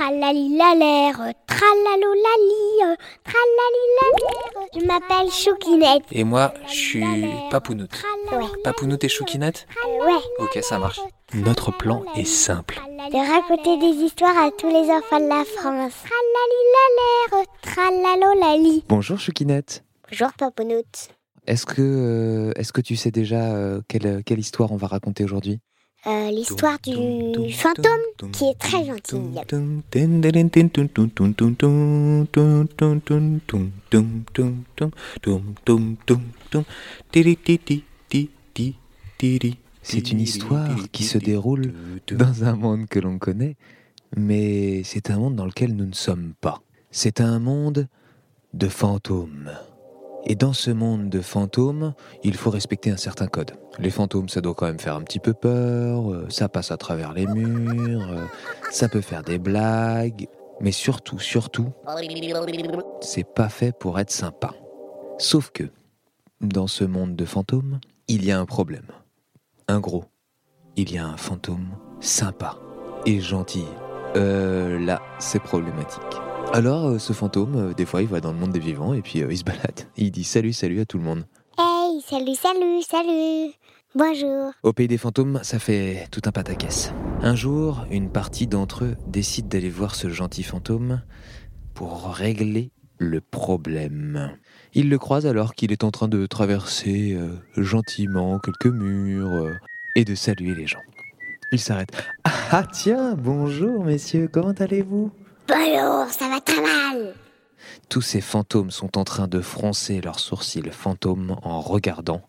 Tralalilalère, tralalolali, tralalilalère. Je m'appelle Choukinette. Et moi, je suis Papounoute. Ouais. Papounoute et Choukinette Ouais. Ok, ça marche. Notre plan est simple. De raconter des histoires à tous les enfants de la France. Tralalilalère, tralalolali. Bonjour Choukinette. Bonjour Papounoute. Est-ce que, euh, est-ce que tu sais déjà euh, quelle, quelle histoire on va raconter aujourd'hui? Euh, L'histoire du fantôme qui est très gentil. C'est une histoire qui se déroule dans un monde que l'on connaît, mais c'est un monde dans lequel nous ne sommes pas. C'est un monde de fantômes. Et dans ce monde de fantômes, il faut respecter un certain code. Les fantômes, ça doit quand même faire un petit peu peur, euh, ça passe à travers les murs, euh, ça peut faire des blagues, mais surtout, surtout, c'est pas fait pour être sympa. Sauf que, dans ce monde de fantômes, il y a un problème. Un gros. Il y a un fantôme sympa et gentil. Euh, là, c'est problématique. Alors, euh, ce fantôme, euh, des fois, il va dans le monde des vivants et puis euh, il se balade. Il dit salut, salut à tout le monde. Hey, salut, salut, salut. Bonjour. Au pays des fantômes, ça fait tout un pataquès. Un jour, une partie d'entre eux décide d'aller voir ce gentil fantôme pour régler le problème. Il le croise alors qu'il est en train de traverser gentiment quelques murs et de saluer les gens. Il s'arrête. Ah tiens, bonjour messieurs, comment allez-vous? Bonjour, ça va très mal. Tous ces fantômes sont en train de froncer leurs sourcils fantômes en regardant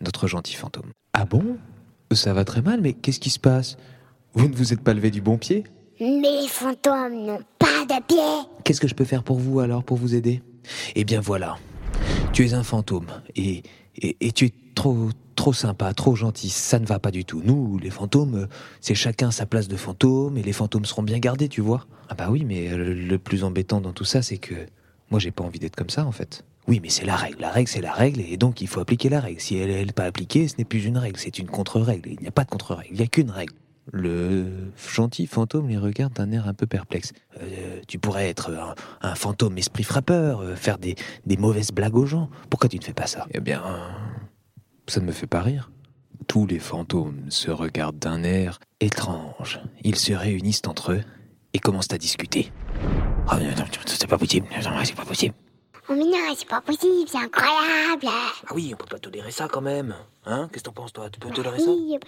notre gentil fantôme. Ah bon? Ça va très mal, mais qu'est-ce qui se passe? Vous ne vous êtes pas levé du bon pied? Mais les fantômes n'ont pas de pied. Qu'est-ce que je peux faire pour vous alors, pour vous aider? Eh bien voilà, tu es un fantôme et, et, et tu es trop, trop sympa, trop gentil, ça ne va pas du tout. Nous, les fantômes, euh, c'est chacun sa place de fantôme et les fantômes seront bien gardés, tu vois. Ah bah oui, mais le, le plus embêtant dans tout ça, c'est que moi j'ai pas envie d'être comme ça en fait. Oui, mais c'est la règle. La règle, c'est la règle, et donc il faut appliquer la règle. Si elle n'est pas appliquée, ce n'est plus une règle, c'est une contre-règle. Il n'y a pas de contre-règle, il n'y a qu'une règle. Le gentil fantôme les regarde d'un air un peu perplexe. Euh, tu pourrais être un, fantôme esprit frappeur, euh, faire des mauvaises blagues aux gens. Pourquoi tu ne fais pas ça? Eh bien, ça ne me fait pas rire. Tous les fantômes se regardent d'un air étrange. Ils se réunissent entre eux et commencent à discuter. Oh, non, non, c'est pas possible, non, non, c'est pas possible. Oh mais non, c'est pas possible, c'est incroyable. Ah oui, on peut pas tolérer ça quand même. Hein Qu'est-ce que t'en penses toi? Tu peux tolérer Bah ça? oui,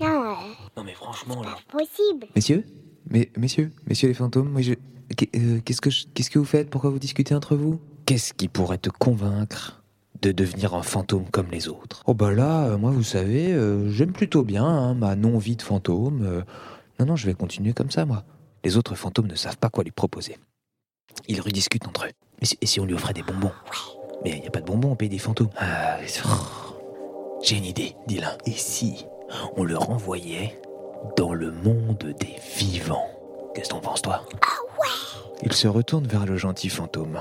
bah, non, euh, Non mais franchement là. pas possible. Messieurs? Mais, messieurs Messieurs les fantômes, moi je... euh, Qu'est-ce que, je- qu'est-ce que vous faites? Pourquoi vous discutez entre vous? Qu'est-ce qui pourrait te convaincre? De devenir un fantôme comme les autres Oh bah là, euh, moi vous savez, euh, j'aime plutôt bien hein, ma non-vie de fantôme. euh, non, non, je vais continuer comme ça, moi. Les autres fantômes ne savent pas quoi lui proposer. Ils rediscutent entre eux. Et si, et si on lui offrait des bonbons? Mais il n'y a pas de bonbons au pays des fantômes. Ah, J'ai une idée, dit l'un. Et si on le renvoyait dans le monde des vivants? Qu'est-ce que t'en penses, toi? Ah ouais Il se retourne vers le gentil fantôme.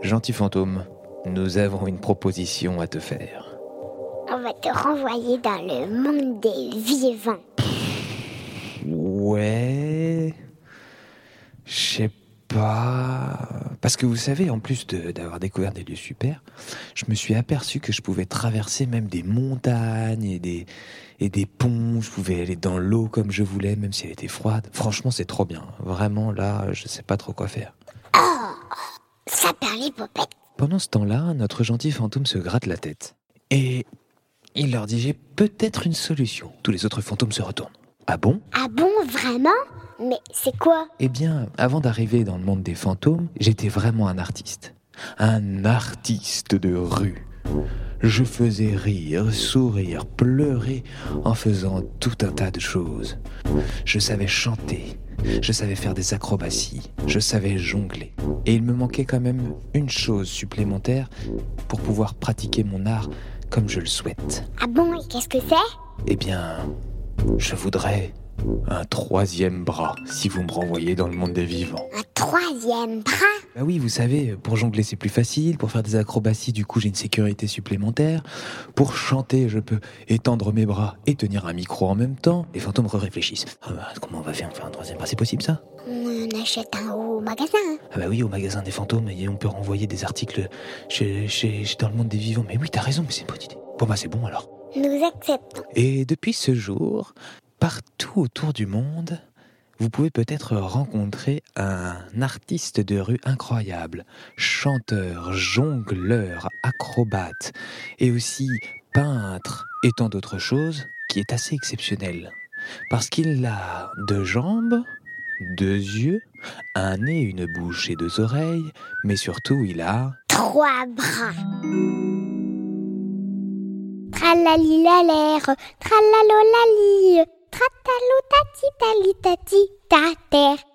Gentil fantôme, nous avons une proposition à te faire. On va te renvoyer dans le monde des vivants. Ouais. Je sais pas. Parce que vous savez, en plus de- d'avoir découvert des lieux super, je me suis aperçu que je pouvais traverser même des montagnes et des, et des ponts. Je pouvais aller dans l'eau comme je voulais, même si elle était froide. Franchement, c'est trop bien. Vraiment, là, je sais pas trop quoi faire. Ça perd les popettes. Pendant ce temps-là, notre gentil fantôme se gratte la tête. Et il leur dit J'ai peut-être une solution. Tous les autres fantômes se retournent. Ah bon? Ah bon, vraiment? Mais c'est quoi? Eh bien, avant d'arriver dans le monde des fantômes, j'étais vraiment un artiste. Un artiste de rue. Je faisais rire, sourire, pleurer en faisant tout un tas de choses. Je savais chanter, je savais faire des acrobaties, je savais jongler. Et il me manquait quand même une chose supplémentaire pour pouvoir pratiquer mon art comme je le souhaite. Ah bon, et qu'est-ce que c'est? Eh bien, je voudrais Un troisième bras, si vous me renvoyez dans le monde des vivants. Un troisième bras? Bah oui, vous savez, pour jongler c'est plus facile, pour faire des acrobaties, du coup j'ai une sécurité supplémentaire. Pour chanter, je peux étendre mes bras et tenir un micro en même temps. Les fantômes réfléchissent. Ah bah, comment on va faire, on fait un troisième bras? C'est possible ça? On achète un au magasin. Ah bah oui, au magasin des fantômes, et on peut renvoyer des articles chez, chez- chez- dans le monde des vivants. Mais oui, t'as raison, mais c'est une bonne idée. Bon bah c'est bon alors. Nous acceptons. Et depuis ce jour, partout autour du monde, vous pouvez peut-être rencontrer un artiste de rue incroyable, chanteur, jongleur, acrobate, et aussi peintre et tant d'autres choses, qui est assez exceptionnel. Parce qu'il a deux jambes, deux yeux, un nez, une bouche et deux oreilles, mais surtout il a... Trois bras. Tralali カタロタチタリタチタテ。